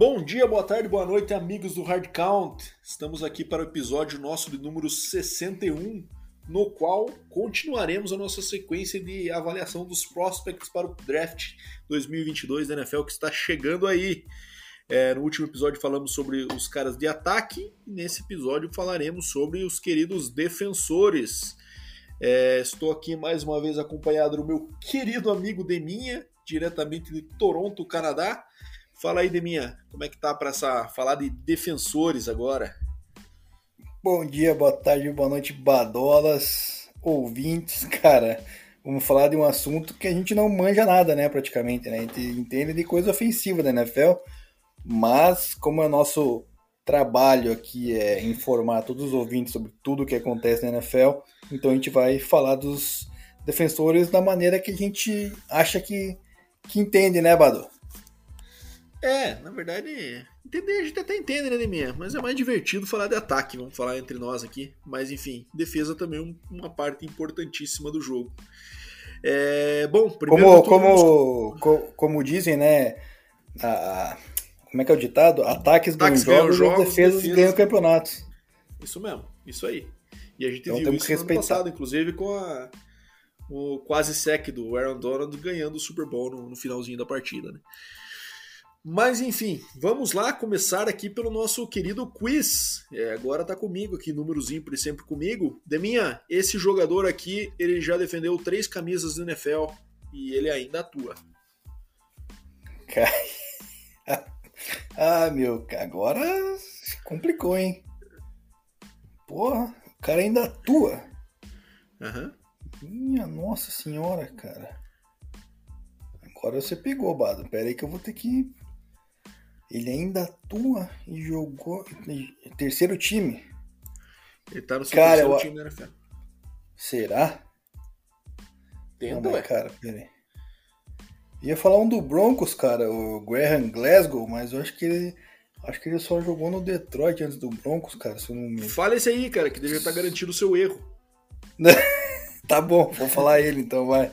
Bom dia, boa tarde, boa noite, amigos do Hard Count. Estamos aqui para o episódio nosso de número 61, no qual continuaremos a nossa sequência de avaliação dos prospects para o draft 2022 da NFL que está chegando aí. É, no último episódio falamos sobre os caras de ataque e nesse episódio falaremos sobre os queridos defensores. É, estou aqui mais uma vez acompanhado do meu querido amigo Deminha, diretamente de Toronto, Canadá. Fala aí, Deminha, como é que tá para essa falar de defensores agora? Bom dia, boa tarde, boa noite, badolas, ouvintes, cara. Vamos falar de um assunto que a gente não manja nada, né, praticamente, né? A gente entende de coisa ofensiva da NFL, mas como é nosso trabalho aqui é informar todos os ouvintes sobre tudo o que acontece na NFL, então a gente vai falar dos defensores da maneira que a gente acha que, que entende, né, Bado? É, na verdade, entender a gente até entende, né, Deminha? Mas é mais divertido falar de ataque, vamos falar entre nós aqui. Mas enfim, defesa também é uma parte importantíssima do jogo. É, bom, primeiro. Como, como, como dizem, né? A, como é que é o ditado? Ataques, Ataques ganham jogos, jogos defesas, defesas ganham campeonatos. Isso mesmo, isso aí. E a gente então, viu isso no ano passado, inclusive com a, o quase sec do Aaron Donald ganhando o Super Bowl no, no finalzinho da partida, né? Mas enfim, vamos lá começar aqui pelo nosso querido quiz. É, agora tá comigo aqui, números ímpares sempre comigo. Deminha, esse jogador aqui, ele já defendeu três camisas do NFL e ele ainda atua. ah, meu, agora complicou, hein? Porra, o cara ainda atua. Uhum. Minha nossa senhora, cara. Agora você pegou, Bado. Pera aí que eu vou ter que ele ainda atua e jogou terceiro time. Ele tá no seu cara, terceiro eu... time da NFL. Será? Tenta, Não, mas, cara, peraí. Ia falar um do Broncos, cara, o Graham Glasgow, mas eu acho que ele. Acho que ele só jogou no Detroit antes do Broncos, cara. Se eu não me... Fala esse aí, cara, que devia estar garantido o seu erro. tá bom, vou falar ele então, vai.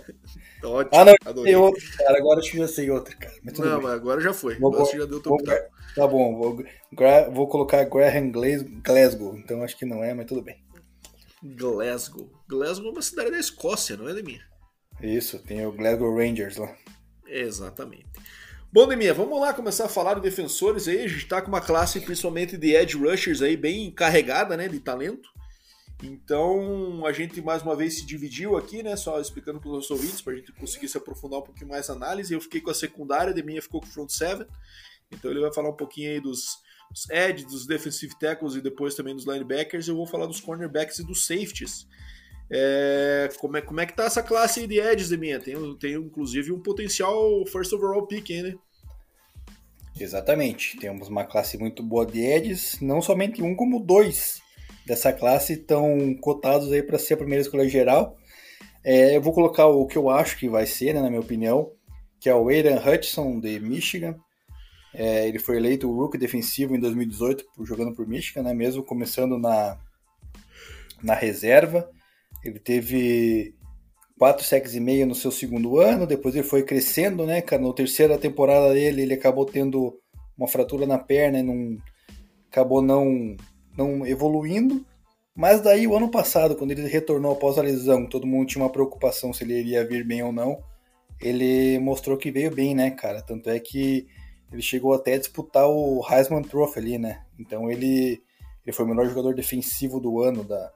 Ótimo. Ah, não, adorei. tem outro, cara. Agora acho que já sei outro, cara. Mas não, mas agora já foi. Vou, agora já deu vou, Tá bom, vou, vou colocar Graham Glasgow. Então acho que não é, mas tudo bem. Glasgow. Glasgow é uma cidade da Escócia, não é, Deminha? Isso, tem o Glasgow Rangers lá. Exatamente. Bom, Deminha, vamos lá começar a falar de defensores aí. A gente tá com uma classe principalmente de edge rushers aí bem carregada, né, de talento. Então a gente mais uma vez se dividiu aqui, né? Só explicando para os nossos ouvintes, para a gente conseguir se aprofundar um pouquinho mais na análise. Eu fiquei com a secundária, de minha ficou com o front seven. Então ele vai falar um pouquinho aí dos, dos edge, dos defensive tackles e depois também dos linebackers. Eu vou falar dos cornerbacks e dos safeties. É, como, é, como é que tá essa classe aí de edges, de minha? Tem, tem inclusive um potencial first overall pick, hein, né? Exatamente. Temos uma classe muito boa de edges, não somente um, como dois dessa classe estão cotados aí para ser a primeira escolha geral. É, eu vou colocar o que eu acho que vai ser, né, na minha opinião, que é o Aidan Hutchinson de Michigan. É, ele foi eleito o rookie defensivo em 2018 jogando por Michigan, né, mesmo começando na, na reserva. Ele teve quatro sacks e meio no seu segundo ano, depois ele foi crescendo, né, cara, na terceira temporada dele ele acabou tendo uma fratura na perna e não acabou não não evoluindo. Mas daí, o ano passado, quando ele retornou após a lesão, todo mundo tinha uma preocupação se ele iria vir bem ou não. Ele mostrou que veio bem, né, cara? Tanto é que ele chegou até a disputar o Heisman Trophy ali, né? Então ele, ele foi o melhor jogador defensivo do ano da,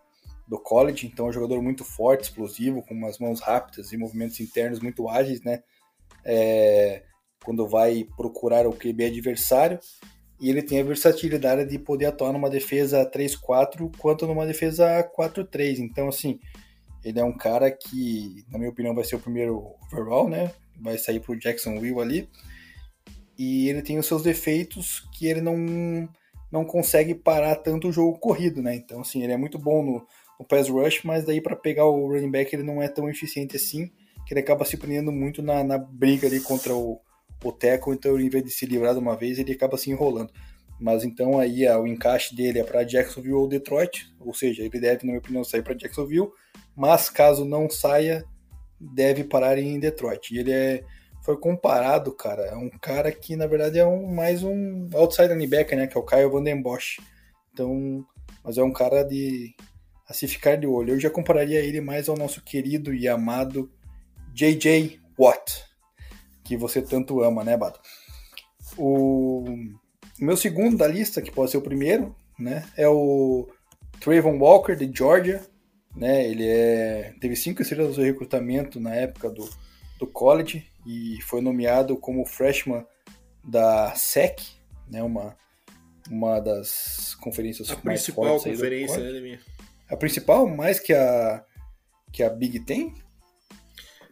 do college. Então é um jogador muito forte, explosivo, com umas mãos rápidas e movimentos internos muito ágeis, né? É, quando vai procurar o QB adversário e ele tem a versatilidade de poder atuar numa defesa 3-4 quanto numa defesa 4-3. Então, assim, ele é um cara que, na minha opinião, vai ser o primeiro overall, né? Vai sair pro Jacksonville ali. E ele tem os seus defeitos que ele não, não consegue parar tanto o jogo corrido, né? Então, assim, ele é muito bom no, no pass rush, mas daí para pegar o running back ele não é tão eficiente assim, que ele acaba se prendendo muito na, na briga ali contra o, o tackle, então em vez de se livrar de uma vez, ele acaba se enrolando. Mas então aí o encaixe dele é para Jacksonville ou Detroit, ou seja, ele deve, na minha opinião, sair para Jacksonville, mas caso não saia, deve parar em Detroit. E ele é foi comparado, cara, é um cara que na verdade é um, mais um outside linebacker, né, que é o Kyle Van Den Bosch. Então, mas é um cara de a se ficar de olho. Eu já compararia ele mais ao nosso querido e amado JJ Watt, que você tanto ama, né, Bato? O meu segundo da lista, que pode ser o primeiro, né, é o Trayvon Walker de Georgia, né? Ele é teve cinco estrelas do recrutamento na época do, do college e foi nomeado como freshman da SEC, né? Uma uma das conferências a mais principal conferência, né, minha? A principal, mais que a que a Big Ten?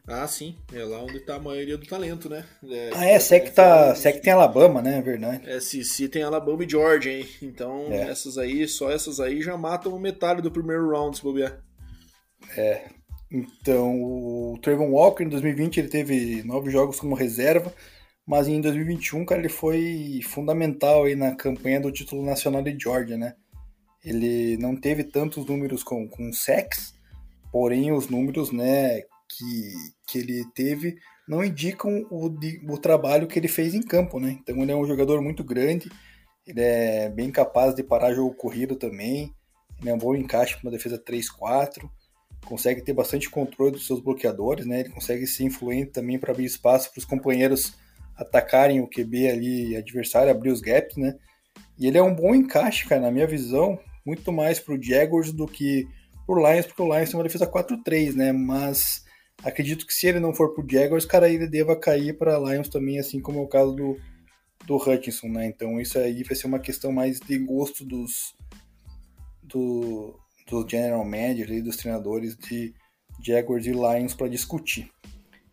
Ah, sim. É lá onde está a maioria do talento, né? É, ah, é, SEC, tá, SEC tem Alabama, né? É verdade. É, SEC tem Alabama e Georgia, hein? Então, é. essas aí, só essas aí já matam metade do primeiro round, se bobear. É. Então, o Trayvon Walker, em 2020, ele teve nove jogos como reserva, mas em 2021, cara, ele foi fundamental aí na campanha do título nacional de Georgia, né? Ele não teve tantos números com, com sex, porém os números, né, que, que ele teve não indicam o, o trabalho que ele fez em campo, né? Então ele é um jogador muito grande, ele é bem capaz de parar jogo corrido também, ele é um bom encaixe para uma defesa 3-4, consegue ter bastante controle dos seus bloqueadores, né? Ele consegue ser influente também para abrir espaço para os companheiros atacarem o QB ali adversário, abrir os gaps, né? E ele é um bom encaixe, cara, na minha visão, muito mais pro Jaguars do que pro Lions, porque o Lions tem uma defesa 4-3, né? Mas acredito que se ele não for pro Jaguars, cara, ele deva cair para Lions também, assim como é o caso do, do Hutchinson, né? Então isso aí vai ser uma questão mais de gosto dos do, do general manager e dos treinadores de Jaguars e Lions para discutir.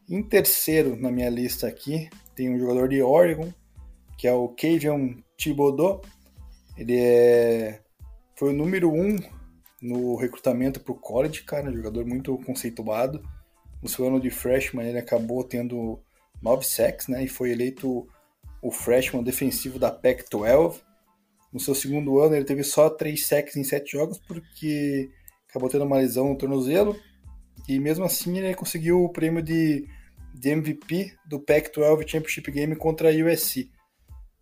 Em terceiro na minha lista aqui, tem um jogador de Oregon, que é o Kavion Thibodeau. Ele é, foi o número um no recrutamento para o college, cara, um jogador muito conceituado. No seu ano de freshman, ele acabou tendo nove sacks, né, e foi eleito o freshman defensivo da Pac-12. No seu segundo ano, ele teve só três sacks em sete jogos, porque acabou tendo uma lesão no tornozelo. E mesmo assim, ele conseguiu o prêmio de de MVP do Pac-12 Championship Game contra a USC.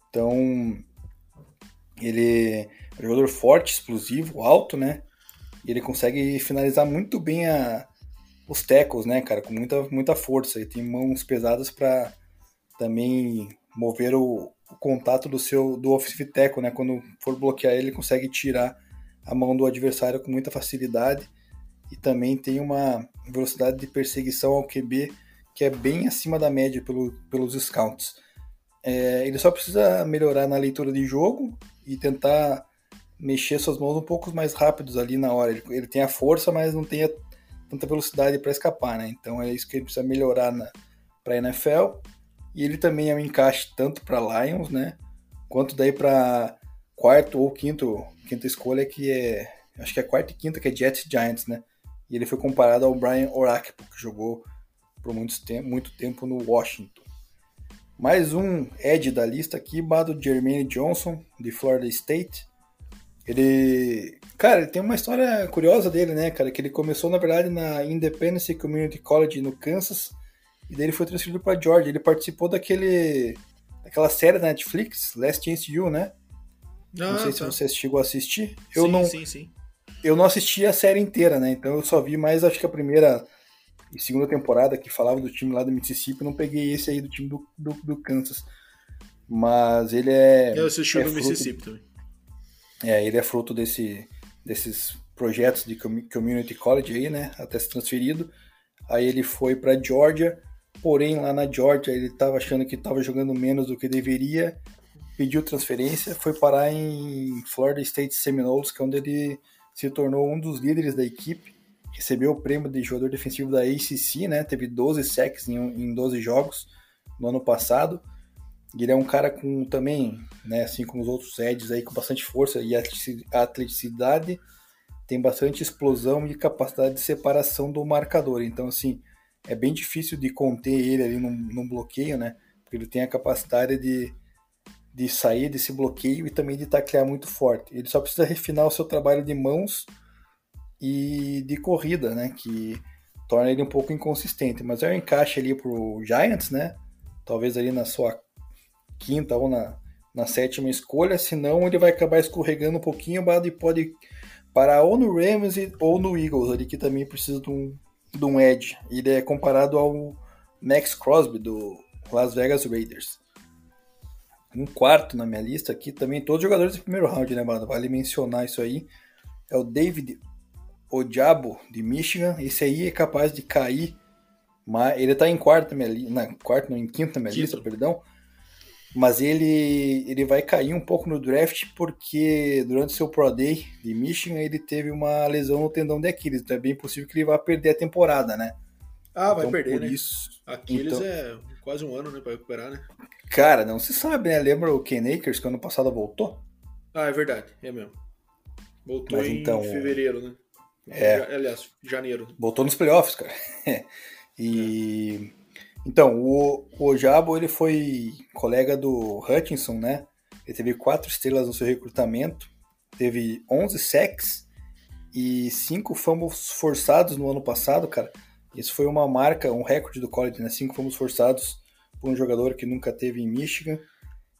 Então, ele é um jogador forte, explosivo, alto, né? E ele consegue finalizar muito bem a, os tackles, né, cara? Com muita, muita força. Ele tem mãos pesadas para também mover o, o, contato do seu do offensive tackle, né? Quando for bloquear ele, ele consegue tirar a mão do adversário com muita facilidade. E também tem uma velocidade de perseguição ao QB que é bem acima da média pelo, pelos scouts. É, ele só precisa melhorar na leitura de jogo e tentar mexer suas mãos um pouco mais rápidos ali na hora. Ele, ele tem a força, mas não tem a, tanta velocidade para escapar, né? Então é isso que ele precisa melhorar para NFL. E ele também é um encaixe tanto para Lions, né? Quanto daí para quarto ou quinto, quinta escolha que é, acho que é quarta e quinta que é Jets Giants, né? E ele foi comparado ao Brian Orakpo, que jogou por muito tempo, muito tempo no Washington. Mais um Ed da lista aqui, Bado Jermaine Johnson, de Florida State. Ele, cara, ele tem uma história curiosa dele, né, cara, que ele começou na verdade na Independence Community College no Kansas e daí ele foi transferido para Georgia. Ele participou daquele daquela série da Netflix, Last Chance You, né? Ah, não sei tá. se você chegou a assistir. Eu sim, não, sim, sim. Eu não assisti a série inteira, né? Então eu só vi mais acho que a primeira e segunda temporada que falava do time lá do Mississippi, não peguei esse aí do time do, do, do Kansas. Mas ele é. Eu assisti é do Mississippi também. É, ele é fruto desse, desses projetos de community college aí, né? Até se transferido. Aí ele foi para Georgia, porém lá na Georgia ele estava achando que estava jogando menos do que deveria, pediu transferência, foi parar em Florida State Seminoles, que é onde ele se tornou um dos líderes da equipe recebeu o prêmio de jogador defensivo da ACC, né? Teve 12 sacks em, em 12 jogos no ano passado. Ele é um cara com também, né, assim como os outros Eds aí, com bastante força e atleticidade, tem bastante explosão e capacidade de separação do marcador. Então, assim, é bem difícil de conter ele ali num, num bloqueio, né? Porque ele tem a capacidade de, de sair desse bloqueio e também de taclear muito forte. Ele só precisa refinar o seu trabalho de mãos e de corrida, né? Que torna ele um pouco inconsistente. Mas é um encaixe ali pro Giants, né? talvez ali na sua quinta ou na, na sétima escolha, senão ele vai acabar escorregando um pouquinho e pode parar ou no Rams ou no Eagles, ali que também precisa de um, de um edge. Ele é comparado ao Max Crosby do Las Vegas Raiders. Um quarto na minha lista aqui também, todos jogadores do primeiro round, né, mano? Vale mencionar isso aí. É o David Odiabo de Michigan. Esse aí é capaz de cair. Mas ele tá em quarto na minha lista. Quarto, não, em quinto na minha Quinto. lista, perdão mas ele, ele vai cair um pouco no draft porque durante seu Pro Day de Michigan ele teve uma lesão no tendão de Aquiles, então é bem possível que ele vá perder a temporada, né? Ah, então, vai perder, né? Isso, Aquiles então, é quase um ano, né, para recuperar, né? Cara, não se sabe, né? Lembra o Ken Akers que ano passado voltou? Ah, é verdade, é mesmo. Voltou mas, em então, fevereiro, né? É. Aliás, janeiro. Voltou nos playoffs, cara. e... É. Então, o, o Jabo ele foi colega do Hutchinson, né? Ele teve quatro estrelas no seu recrutamento, teve 11 sacks e cinco fumbles forçados no ano passado, cara. Isso foi uma marca, um recorde do college, né? Cinco fumbles forçados por um jogador que nunca teve em Michigan.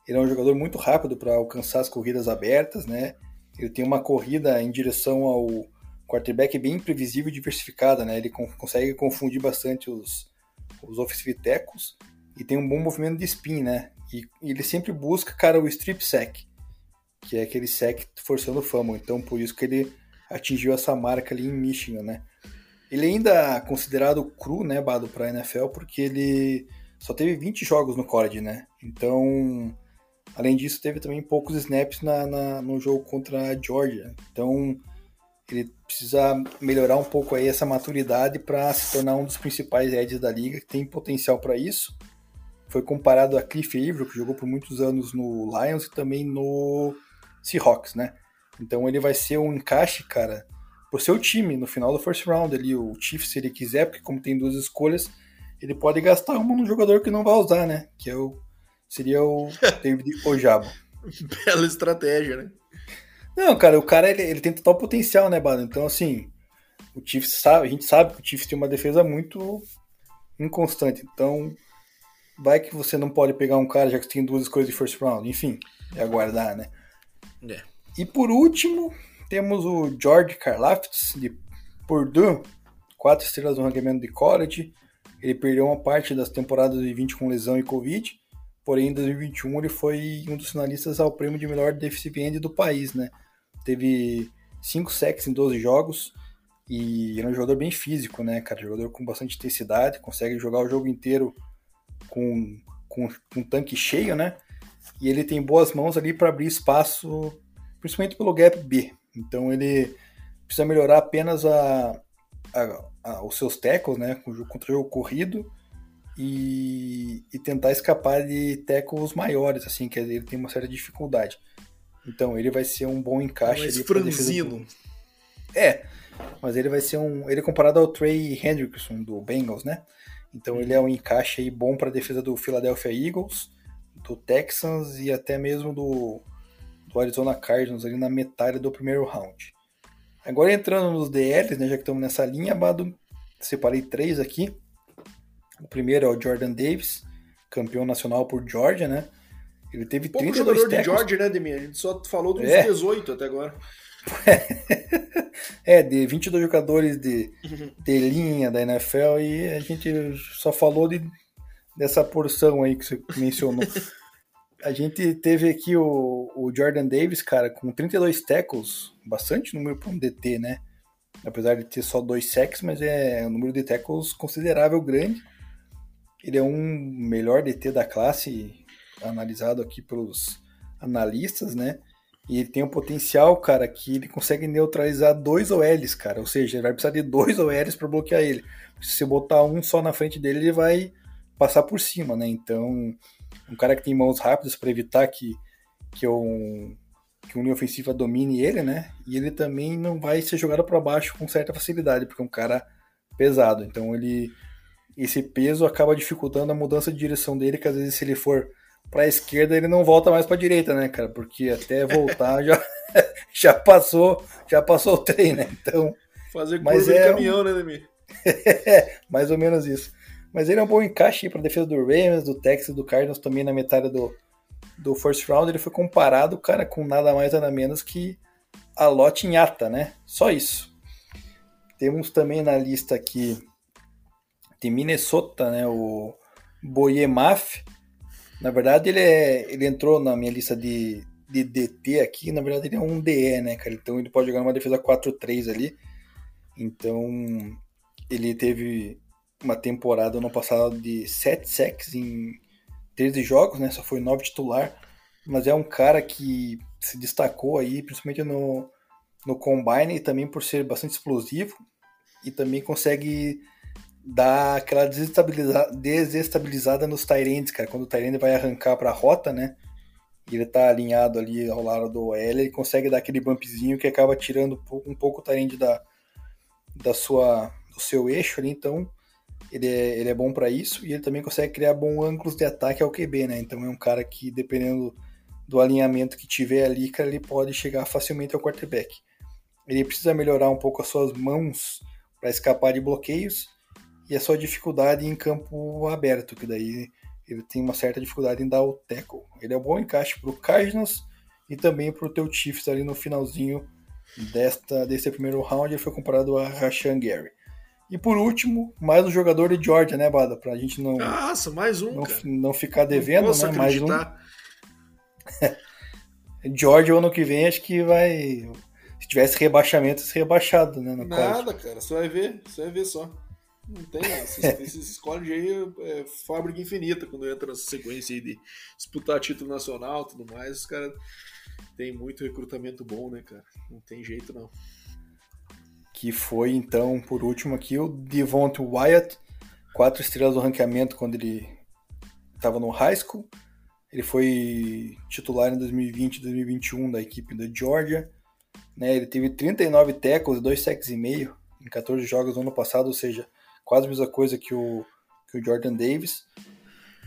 Ele é um jogador muito rápido para alcançar as corridas abertas, né? Ele tem uma corrida em direção ao quarterback bem imprevisível e diversificada, né? Ele consegue confundir bastante os, os offensive tackles, e tem um bom movimento de spin, né? E, ele sempre busca, cara, o strip sack, que é aquele sack forçando o fumble. Então, por isso que ele atingiu essa marca ali em Michigan, né? Ele ainda é considerado cru, né, Bado, para NFL, porque ele só teve 20 jogos no college, né? Então, além disso, teve também poucos snaps na, na no jogo contra a Georgia. Então, ele precisa melhorar um pouco aí essa maturidade para se tornar um dos principais edges da liga, que tem potencial para isso. Foi comparado a Cliff Averill, que jogou por muitos anos no Lions e também no Seahawks, né? Então ele vai ser um encaixe, cara, pro seu time no final do first round ali, o Chiefs se ele quiser, porque como tem duas escolhas, ele pode gastar uma no jogador que não vai usar, né? Que é o seria o David Ojabo. Bela estratégia, né? Não, cara, o cara ele, ele tem total potencial, né, Bado? Então, assim, o Chiefs sabe, a gente sabe que o Chiefs tem uma defesa muito inconstante. Então, vai que você não pode pegar um cara já que tem duas escolhas de first round. Enfim, é aguardar, né? É. E por último, temos o George Karlaftis, de Purdue, quatro estrelas no ranqueamento de college. Ele perdeu uma parte das temporadas de 20 com lesão e Covid. Porém, em 2021 ele foi um dos finalistas ao prêmio de melhor defensive end do país, né? Teve 5 sacks em 12 jogos e é um jogador bem físico, né, cara? Jogador com bastante intensidade, consegue jogar o jogo inteiro com, com, com um tanque cheio, né? E ele tem boas mãos ali para abrir espaço, principalmente pelo gap B. Então ele precisa melhorar apenas a, a, a os seus tackles, né? Contra o jogo corrido e, e tentar escapar de tackles maiores, assim, que ele tem uma certa dificuldade. Então ele vai ser um bom encaixe. Mais franzino. É, mas ele vai ser um. Ele é comparado ao Trey Hendrickson do Bengals, né? Então ele é um encaixe aí bom para a defesa do Philadelphia Eagles, do Texans e até mesmo do, do Arizona Cardinals ali na metade do primeiro round. Agora entrando nos DLs, né, já que estamos nessa linha, Bado, separei três aqui. O primeiro é o Jordan Davis, campeão nacional por Georgia, né? Ele teve Pouco 32 jogador tackles. de George, né, Demi? A gente só falou dos é. 18 até agora. é, de 22 jogadores de, de linha da NFL e a gente só falou de, dessa porção aí que você mencionou. a gente teve aqui o, o Jordan Davis, cara, com 32 tackles, bastante número para um DT, né? Apesar de ter só dois sacks, mas é um número de tackles considerável grande. Ele é um melhor DT da classe, analisado aqui pelos analistas, né? E ele tem um potencial, cara, que ele consegue neutralizar dois OLs, cara. Ou seja, ele vai precisar de dois OLs para bloquear ele. Se você botar um só na frente dele, ele vai passar por cima, né? Então, um cara que tem mãos rápidas para evitar que, que, um, que um linha ofensiva domine ele, né? E ele também não vai ser jogado para baixo com certa facilidade, porque é um cara pesado. Então, ele esse peso acaba dificultando a mudança de direção dele, que às vezes se ele for para a esquerda, ele não volta mais para a direita, né, cara? Porque até voltar já, já passou, já passou o trem, né? Então, fazer mas é de caminhão, um... né, Demi? mais ou menos isso. Mas ele é um bom encaixe para defesa do Ravens, do Texas, do Cardinals também na metade do, do first round. Ele foi comparado, cara, com nada mais nada menos que a Lot Nhata, né? Só isso. Temos também na lista aqui de Minnesota, né? O Boyemaf. Na verdade, ele, é, ele entrou na minha lista de, de DT aqui. Na verdade, ele é um DE, né, cara? Então ele pode jogar uma defesa 4-3 ali. Então ele teve uma temporada no passado de 7 sacks em 13 jogos, né? Só foi 9 titular. Mas é um cara que se destacou aí, principalmente no, no combine, e também por ser bastante explosivo. E também consegue dar aquela desestabilizada, desestabilizada nos Tyrands, cara. Quando o Tyrande vai arrancar para a rota, né? E ele tá alinhado ali ao lado do OL, ele consegue dar aquele bumpzinho que acaba tirando um pouco o Tyrande da, da sua, do seu eixo ali. Então, ele é, ele é bom para isso. E ele também consegue criar bons ângulos de ataque ao QB, né? Então, é um cara que, dependendo do alinhamento que tiver ali, cara, ele pode chegar facilmente ao quarterback. Ele precisa melhorar um pouco as suas mãos para escapar de bloqueios e a sua dificuldade em campo aberto, que daí ele tem uma certa dificuldade em dar o tackle. Ele é um bom encaixe para o Cardinals e também para o teu Chiefs ali no finalzinho desta, desse primeiro round. Ele foi comparado a Rashan Gary. E por último, mais um jogador de Georgia, né, Bada? Para a gente não. Nossa, mais um. Não, não ficar devendo, não né? Mais um. Georgia, ano que vem, acho que vai. Se tivesse rebaixamento, se rebaixado, né? Nada, college. cara. Você vai ver. Você vai ver só. Não tem, esses, esses colleges aí é, é fábrica infinita quando entra nessa sequência aí de disputar título nacional e tudo mais. Os caras têm muito recrutamento bom, né, cara? Não tem jeito não. Que foi então, por último aqui, o Devonta Wyatt, quatro estrelas do ranqueamento quando ele estava no high school. Ele foi titular em 2020 e 2021 da equipe da Georgia. Né, ele teve 39 tackles, 2 sacks e meio em 14 jogos no ano passado, ou seja, quase a mesma coisa que o, que o Jordan Davis.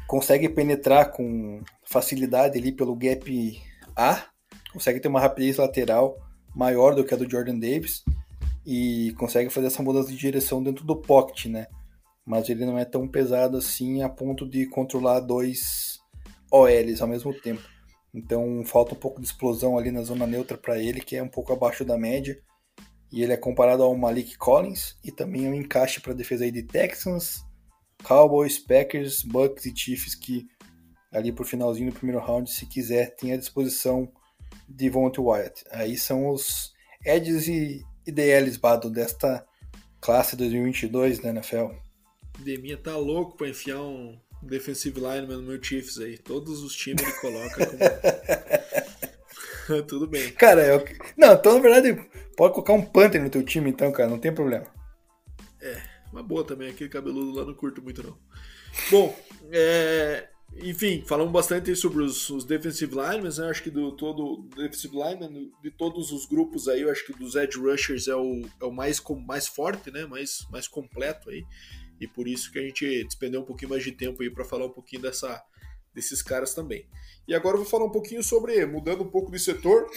Consegue penetrar com facilidade ali pelo gap A, consegue ter uma rapidez lateral maior do que a do Jordan Davis e consegue fazer essa mudança de direção dentro do pocket, né? Mas ele não é tão pesado assim a ponto de controlar dois OLs ao mesmo tempo. Então falta um pouco de explosão ali na zona neutra para ele, que é um pouco abaixo da média. E ele é comparado ao Malik Collins e também é um encaixe para a defesa aí de Texans, Cowboys, Packers, Bucks e Chiefs que ali por finalzinho do primeiro round, se quiser, tem à disposição de Vontae Wyatt. Aí são os edges e, e DLs, Bado, desta classe 2022 da NFL. Deminha tá louco para enfiar um defensive lineman no meu Chiefs aí. Todos os times ele coloca como... Tudo bem. Cara, eu... não, então na verdade pode colocar um Panther no teu time então, cara, não tem problema. É, uma boa também, aquele cabeludo lá não curto muito não. Bom, é... enfim, falamos bastante sobre os, os defensive linemen, né? acho que do todo defensive lineman, de todos os grupos aí, eu acho que dos edge rushers é o, é o mais, mais forte, né, mais, mais completo aí, e por isso que a gente despendeu um pouquinho mais de tempo aí para falar um pouquinho dessa, desses caras também. E agora eu vou falar um pouquinho sobre, mudando um pouco de setor,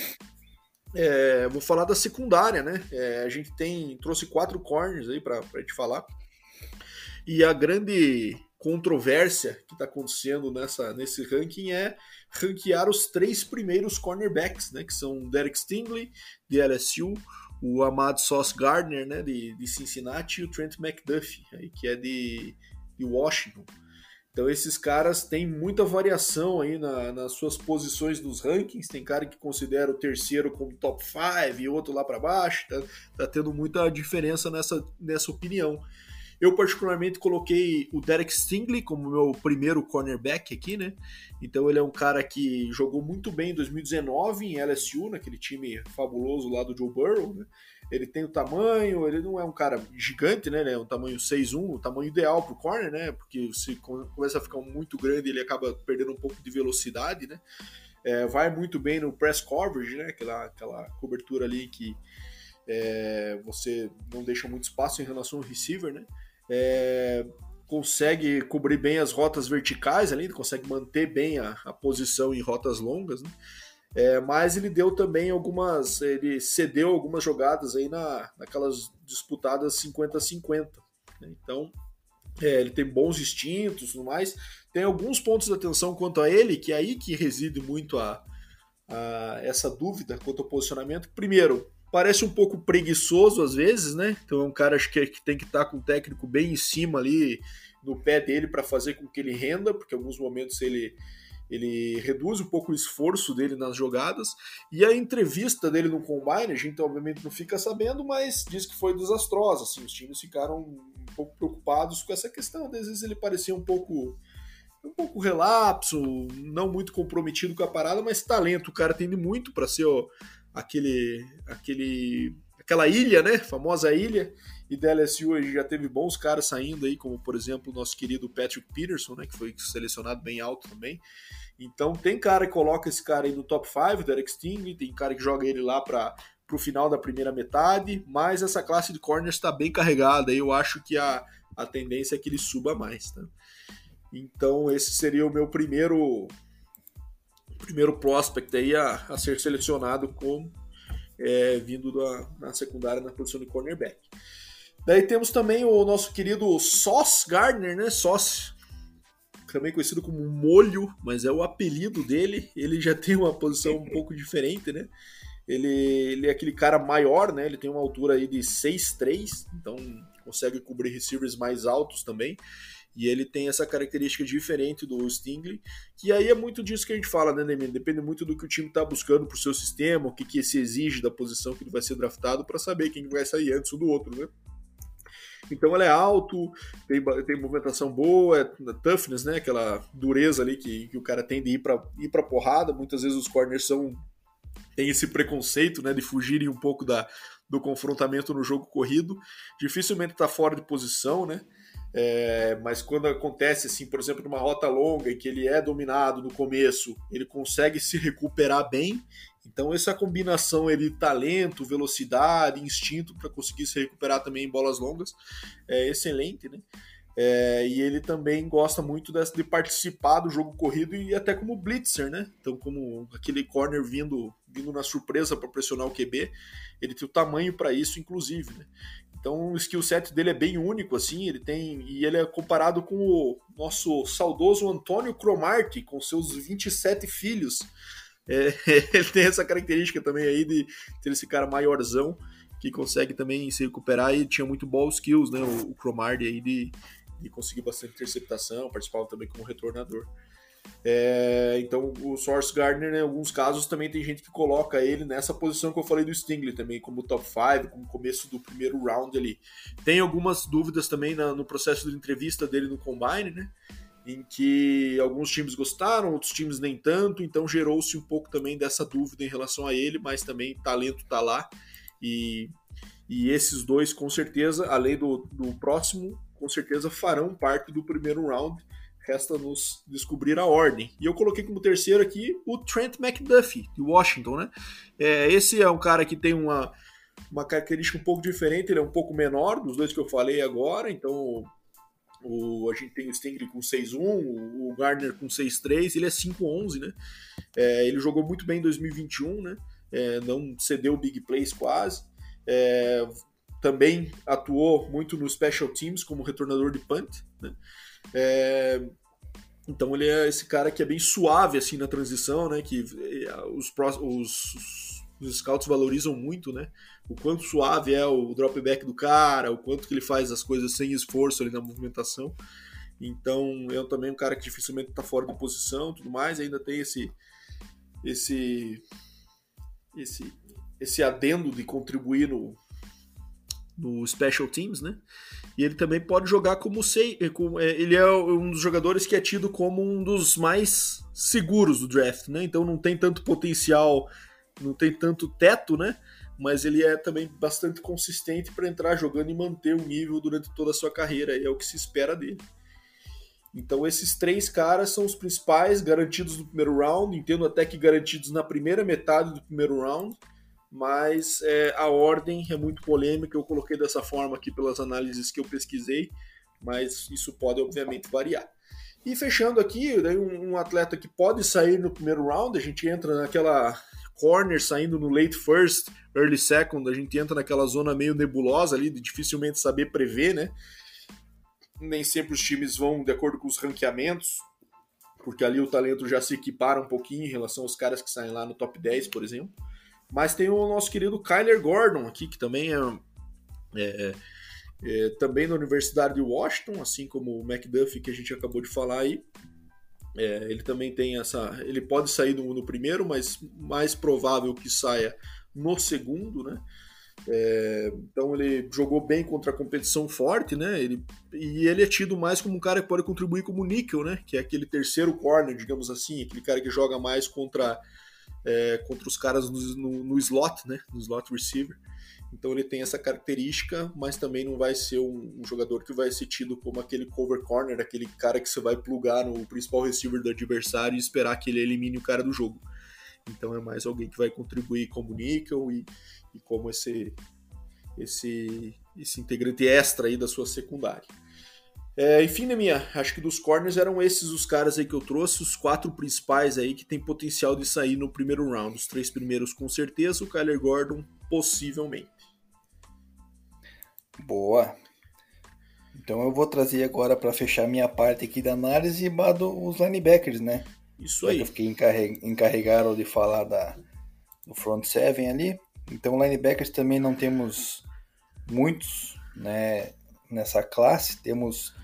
é, vou falar da secundária, né? É, a gente tem trouxe quatro corners aí para gente falar. E a grande controvérsia que está acontecendo nessa, nesse ranking é ranquear os três primeiros cornerbacks, né? Que são Derek Stingley, de LSU, o Ahmad Sauce Gardner, né? De, de Cincinnati, e o Trent McDuffie, aí, que é de, de Washington. Então esses caras têm muita variação aí na, nas suas posições nos rankings. Tem cara que considera o terceiro como top 5 e outro lá para baixo. Tá, tá, tendo muita diferença nessa, nessa opinião. Eu particularmente coloquei o Derek Stingley como meu primeiro cornerback aqui, né? Então ele é um cara que jogou muito bem em 2019 em LSU, naquele time fabuloso lá do Joe Burrow, né? Ele tem o tamanho, ele não é um cara gigante, né? Ele é um tamanho 6'1, o tamanho ideal pro corner, né? Porque se começa a ficar muito grande, ele acaba perdendo um pouco de velocidade, né? É, vai muito bem no press coverage, né? Aquela, aquela cobertura ali que é, você não deixa muito espaço em relação ao receiver, né? É, consegue cobrir bem as rotas verticais ali, consegue manter bem a, a posição em rotas longas, né? É, mas ele deu também algumas. Ele cedeu algumas jogadas aí na, naquelas disputadas 50-50. Né? Então, É, ele tem bons instintos e tudo mais. Tem alguns pontos de atenção quanto a ele, que é aí que reside muito a, a essa dúvida quanto ao posicionamento. Primeiro, parece um pouco preguiçoso às vezes, né? Então é um cara que, que tem que estar tá com o técnico bem em cima ali no pé dele para fazer com que ele renda, porque em alguns momentos ele ele reduz um pouco o esforço dele nas jogadas. E a entrevista dele no Combine, a gente obviamente não fica sabendo, mas diz que foi desastrosa. Assim, os times ficaram um pouco preocupados com essa questão. Às vezes ele parecia um pouco um pouco relapso, não muito comprometido com a parada, mas talento. O cara tem muito para ser ó, aquele, aquele, aquela ilha, né? Famosa ilha. E da LSU a gente já teve bons caras saindo aí, como por exemplo o nosso querido Patrick Peterson, né? Que foi selecionado bem alto também. Então tem cara que coloca esse cara aí no top 5, Derek Sting, tem cara que joga ele lá para o final da primeira metade, mas essa classe de corners está bem carregada e eu acho que a, a tendência é que ele suba mais. Tá? Então esse seria o meu primeiro primeiro prospect aí a, a ser selecionado como é, vindo da, na secundária na posição de cornerback. Daí temos também o nosso querido Sauce Gardner, né? Sauce, também conhecido como Molho, mas é o apelido dele. Ele já tem uma posição um pouco diferente, né? Ele, ele é aquele cara maior, né? Ele tem uma altura aí de 6'3", então consegue cobrir receivers mais altos também. E ele tem essa característica diferente do Stingley, que aí é muito disso que a gente fala, né, Nemin? Depende muito do que o time está buscando para o seu sistema, o que, que se exige da posição que ele vai ser draftado para saber quem vai sair antes um do outro, né? Então ele é alto, tem, tem movimentação boa, é toughness, né? Aquela dureza ali que, que o cara tem de ir para ir pra porrada. Muitas vezes os corners são tem esse preconceito, né, de fugirem um pouco da, do confrontamento no jogo corrido. Dificilmente está fora de posição, né? É, mas quando acontece assim, por exemplo, numa rota longa em que ele é dominado no começo, ele consegue se recuperar bem. Então essa combinação ele talento, velocidade, instinto para conseguir se recuperar também em bolas longas é excelente, né? É, e ele também gosta muito de, de, participar do jogo corrido e até como blitzer, né? Então como aquele corner vindo vindo na surpresa para pressionar o QB, ele tem o tamanho para isso, inclusive, né? Então o skill set dele é bem único, assim, ele tem. E ele é comparado com o nosso saudoso Antônio Cromartie, com seus 27 filhos. É, ele tem essa característica também aí de ter esse cara maiorzão que consegue também se recuperar e tinha muito ball skills, né? O, o Cromartie aí de, de conseguir bastante interceptação, participava também como retornador. É, então o Source Gardner, em alguns casos, também tem gente que coloca ele nessa posição que eu falei do Stingley também, como top 5, como começo do primeiro round ali. Tem algumas dúvidas também na, no processo de entrevista dele no Combine, né? Em que alguns times gostaram, outros times nem tanto, então gerou-se um pouco também dessa dúvida em relação a ele, mas também talento tá lá. E, e esses dois, com certeza, além do, do próximo, com certeza farão parte do primeiro round resta nos descobrir a ordem. E eu coloquei como terceiro aqui o Trent McDuffie, de Washington, né? É, esse é um cara que tem uma, uma característica um pouco diferente, ele é um pouco menor dos dois que eu falei agora, então o, a gente tem o Stingray com 6'1, o Gardner com 6'3, ele é 5'11, né? É, ele jogou muito bem em 2021, né? É, não cedeu big plays quase. É, também atuou muito no special teams como retornador de punt, né? É, então ele é esse cara que é bem suave assim na transição, né? Que é, os, os, os scouts valorizam muito, né? O quanto suave é o dropback do cara, o quanto que ele faz as coisas sem esforço ali na movimentação. Então eu também um cara que dificilmente está fora de posição, tudo mais. Ainda tem esse esse esse esse adendo de contribuir no no special teams, né? E ele também pode jogar como sei, é, ele é um dos jogadores que é tido como um dos mais seguros do draft, né? Então não tem tanto potencial, não tem tanto teto, né? Mas ele é também bastante consistente para entrar jogando e manter o nível durante toda a sua carreira, é o que se espera dele. Então esses três caras são os principais garantidos no primeiro round, entendo até que garantidos na primeira metade do primeiro round mas é, a ordem é muito polêmica. Eu coloquei dessa forma aqui pelas análises que eu pesquisei, mas isso pode obviamente variar. E fechando aqui, um, um atleta que pode sair no primeiro round, a gente entra naquela corner saindo no late first, early second, a gente entra naquela zona meio nebulosa ali, de dificilmente saber prever, né? nem sempre os times vão de acordo com os ranqueamentos, porque ali o talento já se equipara um pouquinho em relação aos caras que saem lá no top 10, por exemplo. Mas tem o nosso querido Kyler Gordon aqui, que também é, é, é também da Universidade de Washington, assim como o McDuffie que a gente acabou de falar aí. É, ele também tem essa. Ele pode sair no, no, primeiro, mas mais provável que saia no segundo, né? É, então ele jogou bem contra a competição forte, né? Ele, e ele é tido mais como um cara que pode contribuir como níquel, né? Que é aquele terceiro corner, digamos assim, aquele cara que joga mais contra, é, contra os caras no, no, no, slot, né? No slot receiver. Então ele tem essa característica, mas também não vai ser um, um, jogador que vai ser tido como aquele cover corner, aquele cara que você vai plugar no principal receiver do adversário e esperar que ele elimine o cara do jogo. Então é mais alguém que vai contribuir como níquel e e como esse, esse, esse integrante extra aí da sua secundária. É, enfim, né, minha, acho que dos corners eram esses os caras aí que eu trouxe, os quatro principais aí que tem potencial de sair no primeiro round. Os três primeiros com certeza, o Kyler Gordon possivelmente. Boa. Então eu vou trazer agora para fechar minha parte aqui da análise os linebackers, né? Isso aí. Eu fiquei encarregado de falar da, do front seven ali. Então, linebackers também não temos muitos né, nessa classe. Temos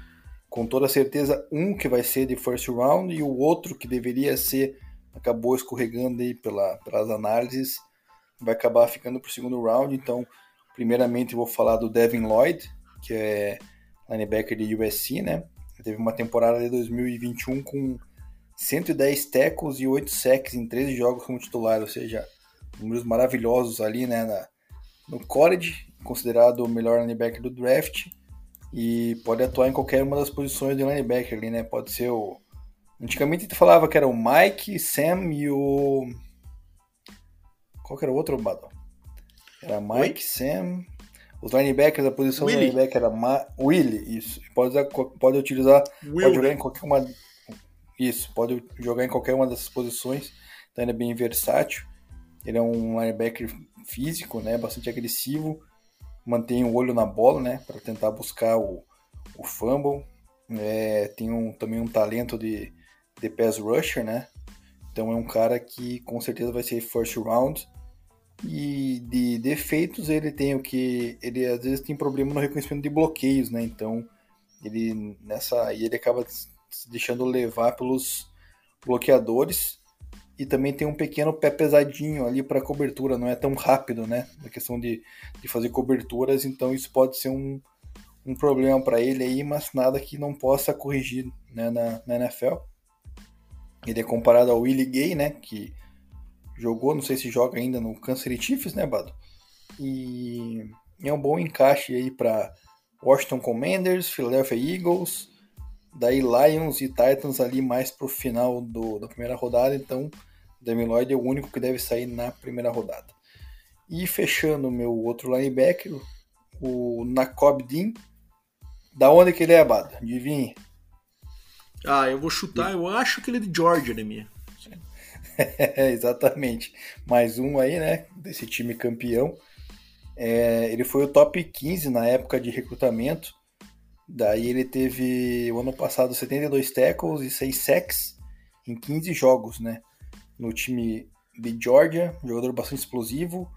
com toda certeza um que vai ser de first round e o outro que deveria ser acabou escorregando aí pela, pelas análises, vai acabar ficando para o segundo round. Então, primeiramente eu vou falar do Devin Lloyd, que é linebacker de USC, né? Ele teve uma temporada de 2021 com 110 tackles e 8 sacks em 13 jogos como titular, ou seja, números maravilhosos ali, né, na, no college, considerado o melhor linebacker do draft, e pode atuar em qualquer uma das posições de linebacker ali, né, pode ser o... Antigamente falava que era o Mike, Sam e o... Qual que era o outro, Bado? Era Mike, Oi? Sam... Os linebackers, a posição do linebacker era Ma... Willie, isso. Pode, usar, pode utilizar, Will. pode jogar em qualquer uma... Isso, pode jogar em qualquer uma dessas posições, então ele é bem versátil. Ele é um linebacker físico, né, bastante agressivo, mantém o olho na bola, né, para tentar buscar o, o fumble. É, tem um, também um talento de, de pass rusher, né? Então é um cara que com certeza vai ser first round. E de defeitos ele tem o que ele às vezes tem problema no reconhecimento de bloqueios, né? Então ele nessa e ele acaba se deixando levar pelos bloqueadores e também tem um pequeno pé pesadinho ali para cobertura, não é tão rápido, né? Na questão de, de fazer coberturas, então isso pode ser um, um problema para ele aí, mas nada que não possa corrigir né, na, na NFL. Ele é comparado ao Willie Gay, né? Que jogou, não sei se joga ainda no Kansas City Chiefs, né, Bado? E é um bom encaixe aí para Washington Commanders, Philadelphia Eagles, daí Lions e Titans ali mais pro final do, da primeira rodada, então Devin Lloyd é o único que deve sair na primeira rodada. E fechando o meu outro linebacker, o Nakob Dean, da onde que ele é, Abado? Adivinha? Ah, eu vou chutar, eu acho que ele é de Georgia, é, exatamente. Mais um aí, né, desse time campeão. É, ele foi o top 15 na época de recrutamento Daí ele teve o ano passado 72 tackles e 6 sacks em 15 jogos, né? No time de Georgia, jogador bastante explosivo,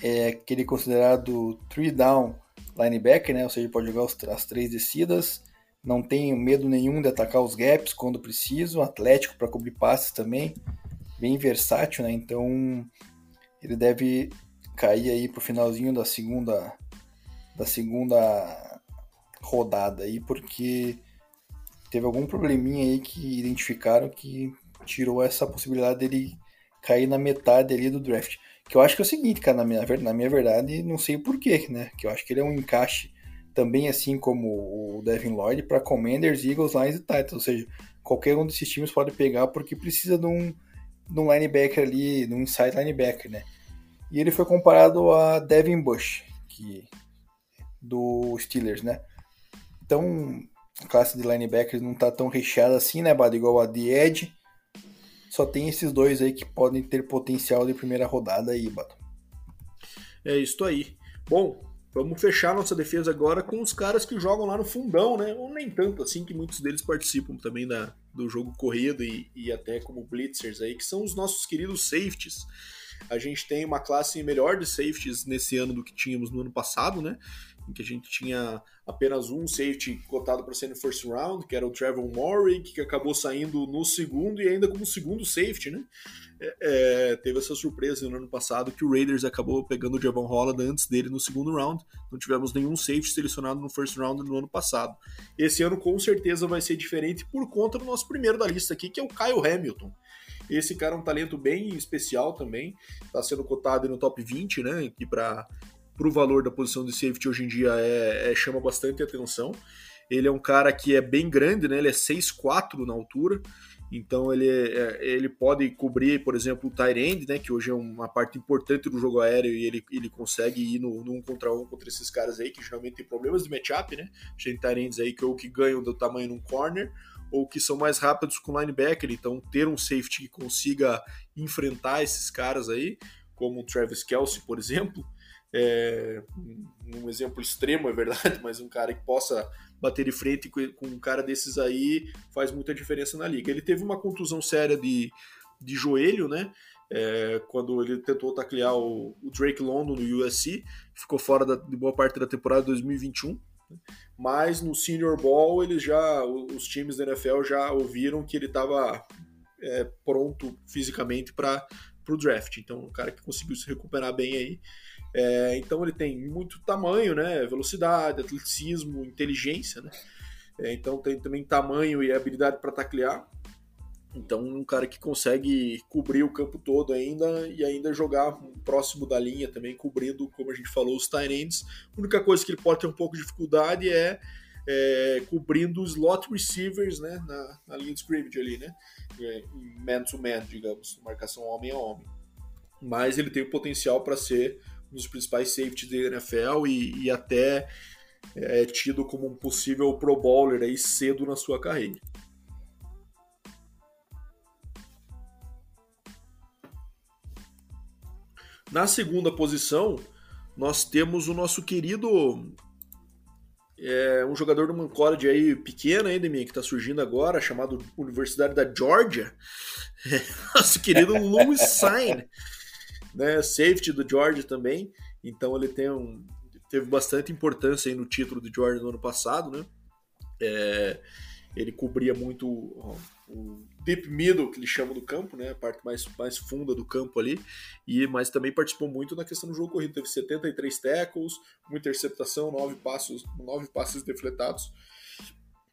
é aquele considerado three down linebacker, né? Ou seja, pode jogar as três descidas, não tem medo nenhum de atacar os gaps quando preciso, atlético para cobrir passes também, bem versátil, né? Então ele deve cair aí pro finalzinho da segunda da segunda rodada aí, porque teve algum probleminha aí que identificaram que tirou essa possibilidade dele cair na metade ali do draft. Que eu acho que é o seguinte, cara, na minha, na minha verdade, não sei porquê, né? Que eu acho que ele é um encaixe também assim como o Devin Lloyd para Commanders, Eagles, Lions e Titans, ou seja, qualquer um desses times pode pegar porque precisa de um, de um linebacker ali, de um inside linebacker, né? E ele foi comparado a Devin Bush, que do Steelers, né? tão. A classe de linebackers não tá tão recheada assim, né, Bado? Igual a de Edge. Só tem esses dois aí que podem ter potencial de primeira rodada aí, Bado. É isso aí. Bom, vamos fechar nossa defesa agora com os caras que jogam lá no fundão, né? Ou nem tanto assim, que muitos deles participam também da, do jogo corrido e, e até como blitzers aí, que são os nossos queridos safeties. A gente tem uma classe melhor de safeties nesse ano do que tínhamos no ano passado, né? Em que a gente tinha apenas um safety cotado para ser no first round, que era o Trevor Morrig, que acabou saindo no segundo e ainda como segundo safety, né? É, é, teve essa surpresa no ano passado que o Raiders acabou pegando o Javon Holland antes dele no segundo round. Não tivemos nenhum safety selecionado no first round no ano passado. Esse ano com certeza vai ser diferente por conta do nosso primeiro da lista aqui, que é o Kyle Hamilton. Esse cara é um talento bem especial também, está sendo cotado no top 20, né? Que para o valor da posição de safety hoje em dia é, é, chama bastante atenção. Ele é um cara que é bem grande, né? Ele é 6'4 na altura. Então ele, é, ele pode cobrir, por exemplo, o tight end, né, que hoje é uma parte importante do jogo aéreo e ele, ele consegue ir no, no um contra um contra esses caras aí que geralmente tem problemas de matchup, né? Tem tight ends aí que ou que ganham do tamanho num corner ou que são mais rápidos com linebacker, então ter um safety que consiga enfrentar esses caras aí, como o Travis Kelsey, por exemplo, é, um exemplo extremo, é verdade, mas um cara que possa bater de frente com, um cara desses aí faz muita diferença na liga. Ele teve uma contusão séria de, de joelho, né? É, quando ele tentou taclear o, o, Drake London no USC, ficou fora da, de boa parte da temporada 2021. Mas no Senior Ball, eles já, os times da NFL já ouviram que ele estava é, pronto fisicamente para o draft. Então, um cara que conseguiu se recuperar bem aí. É, então ele tem muito tamanho, né? Velocidade, atleticismo, inteligência, né? É, então tem também tamanho e habilidade para taclear. Então um cara que consegue cobrir o campo todo ainda e ainda jogar próximo da linha também, cobrindo, como a gente falou, os tight ends. A única coisa que ele pode ter um pouco de dificuldade é, é cobrindo os slot receivers, né? Na, na linha de scrimmage ali, né? É, man-to-man, -man, digamos, marcação homem a homem. Mas ele tem o potencial para ser um dos principais safeties da NFL e, e até é tido como um possível Pro Bowler aí cedo na sua carreira. Na segunda posição, nós temos o nosso querido é, um jogador de uma college aí pequena ainda, que está surgindo agora, chamado Universidade da Georgia. nosso querido Louis Sain né? Safety do George também. Então ele tem um, teve bastante importância aí no título do George no ano passado, né? É, ele cobria muito o deep middle, que eles chamam do campo, né? A parte mais, mais funda do campo ali. E, mas também participou muito na questão do jogo corrido. Teve 73 tackles, uma interceptação, nove passos, nove passes defletados.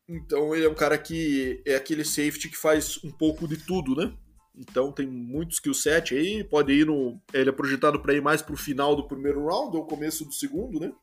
Então ele é um cara que é aquele safety que faz um pouco de tudo, né? Então tem muito skill set aí, pode ir no. Ele é projetado para ir mais para o final do primeiro round ou começo do segundo, né?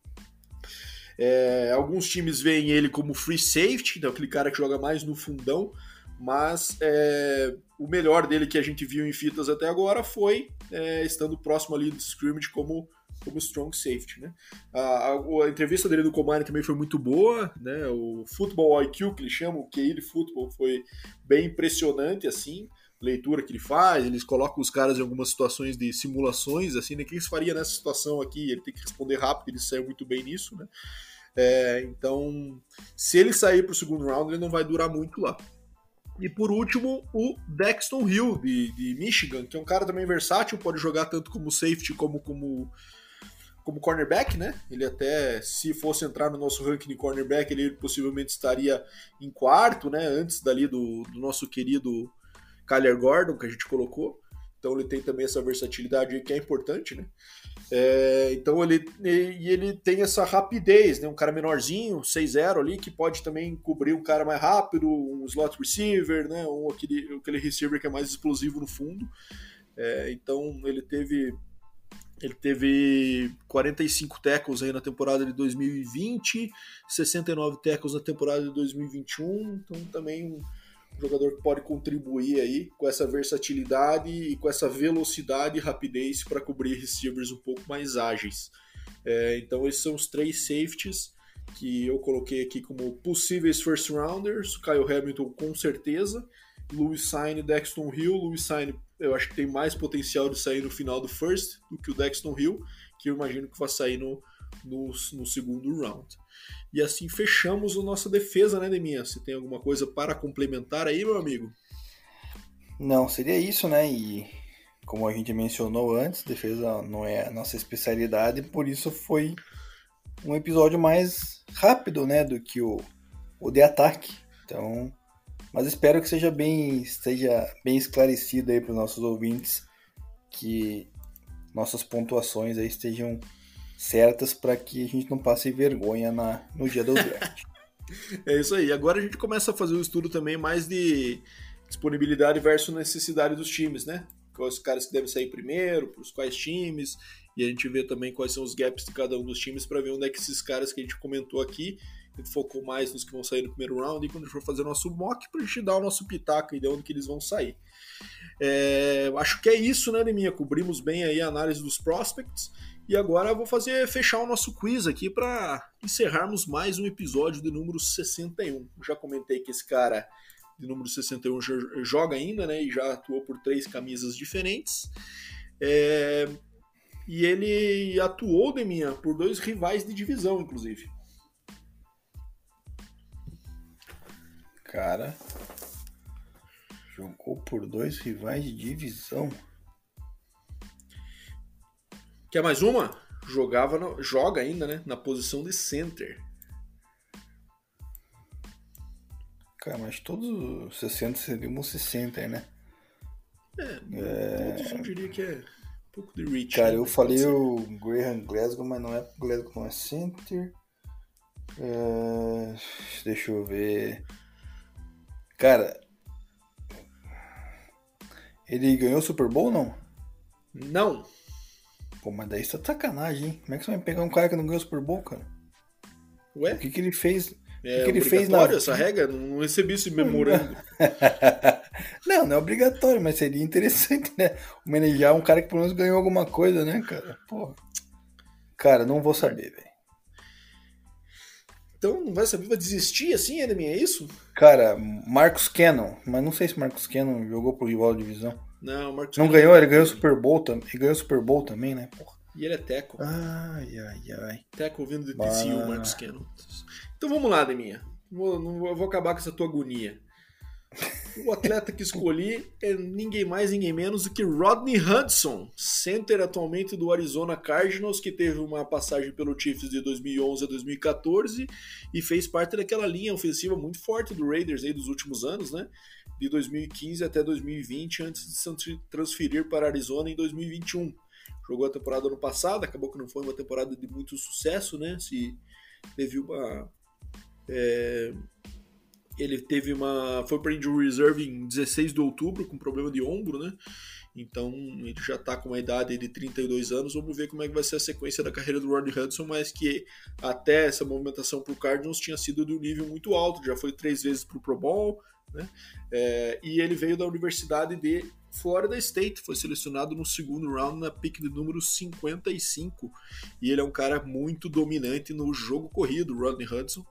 É, alguns times veem ele como free safety, então aquele cara que joga mais no fundão, mas é, o melhor dele que a gente viu em fitas até agora foi é, estando próximo ali do scrimmage como, como strong safety, né? A, a, a entrevista dele no Combine também foi muito boa, né? O Football IQ, que ele chama, o QI de futebol, foi bem impressionante, assim leitura que ele faz, eles colocam os caras em algumas situações de simulações, assim, né? O que eles faria nessa situação aqui? Ele tem que responder rápido, ele saiu muito bem nisso, né? É, então, se ele sair para o segundo round, ele não vai durar muito lá. E por último, o Dexton Hill, de, de Michigan, que é um cara também versátil, pode jogar tanto como safety como como como cornerback, né? Ele até, se fosse entrar no nosso ranking de cornerback, ele possivelmente estaria em quarto, né? Antes dali do, do nosso querido Kyler Gordon, que a gente colocou. Então ele tem também essa versatilidade que é importante, né? É, então ele, e ele tem essa rapidez, né? Um cara menorzinho, 6-0 ali, que pode também cobrir um cara mais rápido, um slot receiver, né? Um, aquele, aquele receiver que é mais explosivo no fundo. É, então ele teve ele teve 45 tackles aí na temporada de 2020, 69 tackles na temporada de 2021, então também um jogador que pode contribuir aí com essa versatilidade e com essa velocidade e rapidez para cobrir receivers um pouco mais ágeis. É, então esses são os três safeties que eu coloquei aqui como possíveis first rounders. Kyle Hamilton com certeza, Louis Sain e Dexton Hill. Louis Sain eu acho que tem mais potencial de sair no final do first do que o Dexton Hill, que eu imagino que vai sair no, no, no segundo round. E assim fechamos a nossa defesa, né, Deminha? Se tem alguma coisa para complementar aí, meu amigo? Não, seria isso, né? E como a gente mencionou antes, defesa não é a nossa especialidade, por isso foi um episódio mais rápido, né, do que o, o de ataque. Então, mas espero que seja bem, esteja bem esclarecido aí para os nossos ouvintes que nossas pontuações aí estejam certas para que a gente não passe vergonha na, no dia do draft. é isso aí. Agora a gente começa a fazer um estudo também mais de disponibilidade versus necessidade dos times, né? Quais caras que devem sair primeiro, para os quais times, e a gente vê também quais são os gaps de cada um dos times para ver onde é que esses caras que a gente comentou aqui, focou mais nos que vão sair no primeiro round, e quando a gente for fazer nosso mock, para a gente dar o nosso pitaco e de onde que eles vão sair. É, acho que é isso, né, Neminha? Cobrimos bem aí a análise dos prospects. E agora vou fazer fechar o nosso quiz aqui para encerrarmos mais um episódio de número 61. já comentei que esse cara de número 61 joga ainda, né? E já atuou por três camisas diferentes. É, e ele atuou, Deminha, por dois rivais de divisão, inclusive. Cara, jogou por dois rivais de divisão. Quer mais uma? Jogava, no, joga ainda, né? Na posição de center. Cara, mas todos os 60 seriam 60, né? É, é... todos eu diria que é um pouco de reach. Cara, né? eu falei o Graham Glasgow, mas não é Glasgow, não é center. É... Deixa eu ver. Cara, ele ganhou o Super Bowl não? Não. Pô, mas daí isso é sacanagem, hein? Como é que você vai pegar um cara que não ganhou o Super Bowl, cara? Ué? O que, que ele fez? É o que ele fez na... essa regra? Não recebi esse memorando. não, não é obrigatório, mas seria interessante, né? Homenagear um cara que pelo menos ganhou alguma coisa, né, cara? Porra. Cara, não vou saber, velho. Então não vai saber, vai desistir assim, Edmin, é isso? Cara, Marcos Cannon, mas não sei se Marcos Cannon jogou pro rival de divisão. Não, Marcos Não ganhou, ele ganhou o Super Bowl também. Ele ganhou Super Bowl também, né? Porra. E ele é teco. Ai, ai, ai. Teco vindo de TCU, Marcos Cannon. Então vamos lá, Deminha. Vou, não vou, vou acabar com essa tua agonia. O atleta que escolhi é ninguém mais, ninguém menos do que Rodney Hudson, center atualmente do Arizona Cardinals, que teve uma passagem pelo Chiefs de 2011 a 2014 e fez parte daquela linha ofensiva muito forte do Raiders aí dos últimos anos, né? De 2015 até 2020, antes de se transferir para Arizona em 2021. Jogou a temporada ano passado, acabou que não foi uma temporada de muito sucesso, né? Se teve uma é, ele teve uma. Foi para injury reserve em 16 de outubro com problema de ombro, né? Então ele já está com uma idade de 32 anos. Vamos ver como é que vai ser a sequência da carreira do Rodney Hudson, mas que até essa movimentação para o Cardinals tinha sido de um nível muito alto. Já foi três vezes para o Pro Bowl, né? É, e ele veio da Universidade de Florida State, foi selecionado no segundo round na pick de número 55. E ele é um cara muito dominante no jogo corrido, Rodney Hudson,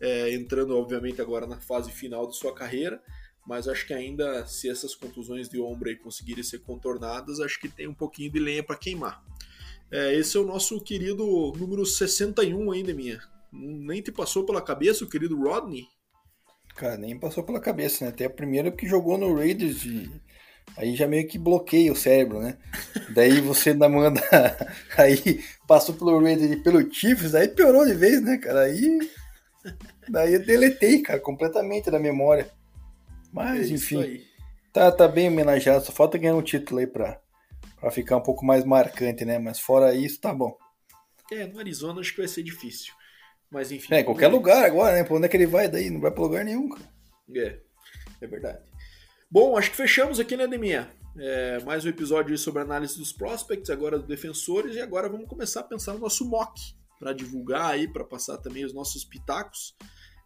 é, entrando obviamente agora na fase final de sua carreira. Mas acho que ainda, se essas contusões de ombro aí conseguirem ser contornadas, acho que tem um pouquinho de lenha para queimar. É, esse é o nosso querido número 61 ainda, minha. Nem te passou pela cabeça o querido Rodney? Cara, nem passou pela cabeça, né? Até a primeira que jogou no Raiders de Aí já meio que bloqueia o cérebro, né? Daí você ainda manda. Aí passou pelo Raiders e pelo Chiefs, aí piorou de vez, né, cara? Aí. Daí eu deletei, cara, completamente da memória. Mas, é enfim. Tá, tá bem homenageado, só falta ganhar um título aí pra, pra ficar um pouco mais marcante, né? Mas fora isso, tá bom. É, no Arizona acho que vai ser difícil. Mas enfim. É, qualquer lugar agora, né? Pra onde é que ele vai daí? Não vai pra lugar nenhum, cara. É, é verdade. Bom, acho que fechamos aqui, né, Deminha? É, mais um episódio sobre análise dos prospects, agora dos defensores, e agora vamos começar a pensar no nosso mock, para divulgar aí, para passar também os nossos pitacos.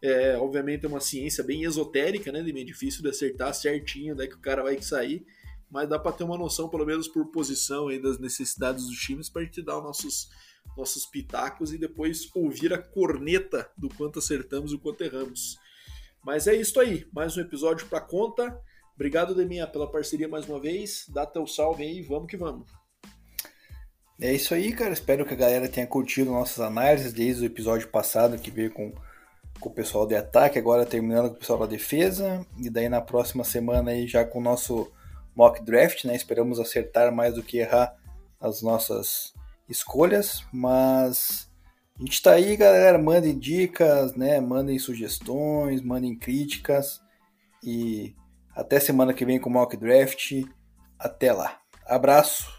É, obviamente é uma ciência bem esotérica, né, Deminha? Difícil de acertar certinho onde é que o cara vai sair, mas dá para ter uma noção, pelo menos por posição aí, das necessidades dos times, para a gente dar os nossos, nossos pitacos e depois ouvir a corneta do quanto acertamos e o quanto erramos. Mas é isso aí, mais um episódio para conta. Obrigado, Deminha, pela parceria mais uma vez. Dá teu salve aí, vamos que vamos. É isso aí, cara. Espero que a galera tenha curtido nossas análises desde o episódio passado que veio com, com o pessoal de ataque, agora terminando com o pessoal da defesa. E daí na próxima semana aí já com o nosso mock draft, né? Esperamos acertar mais do que errar as nossas escolhas, mas a gente tá aí, galera. Mandem dicas, né? Mandem sugestões, mandem críticas e até semana que vem com o mock draft. Até lá. Abraço.